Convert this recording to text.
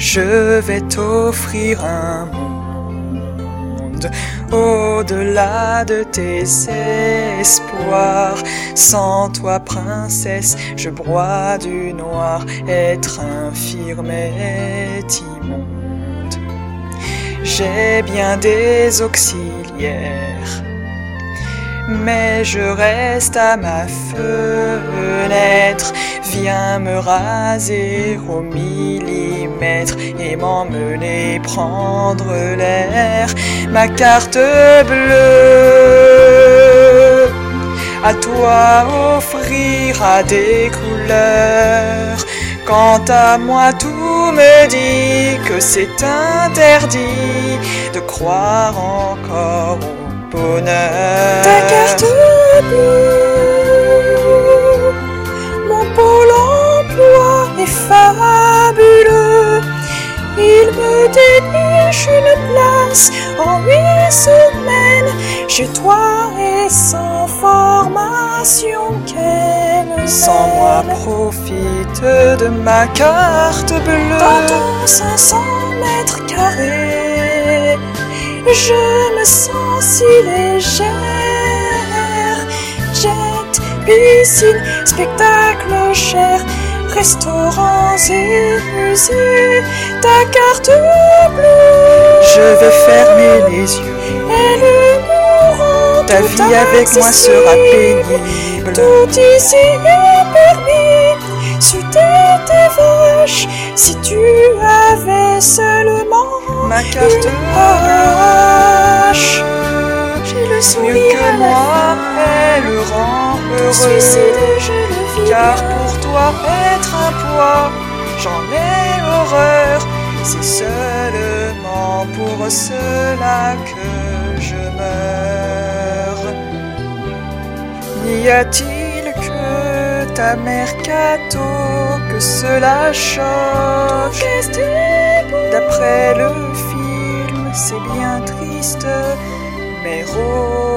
Je vais t'offrir un monde au-delà de tes espoirs. Sans toi, princesse, je broie du noir. Être infirme est immonde. J'ai bien des auxiliaires mais je reste à ma fenêtre. Viens me raser au millimètre et m'emmener prendre l'air. Ma carte bleue, à toi offrir à des couleurs. Quant à moi, tout me dit que c'est interdit de croire encore au bonheur. Me déniche une place en huit semaines chez toi et sans formation qu'elle Sans moi, profite de ma carte bleue. Dans ton 500 mètres carrés, je me sens si légère. Jet, piscine, spectacle cher, restaurants et musées, ta carte bleue. Je vais fermer les yeux. Elle nous Ta vie avec moi sera pénible. Tout ici est permis. Si t'étais vache, si tu avais seulement Ma carte bleue, J'ai le mieux sourire que à la moi, elle rend Suicide, heureux. je le Car pour toi, être un poids, j'en ai horreur. C'est seulement pour cela que je meurs. N'y a-t-il que ta mère Cato que cela choque. D'après le film, c'est bien triste, mais romantique.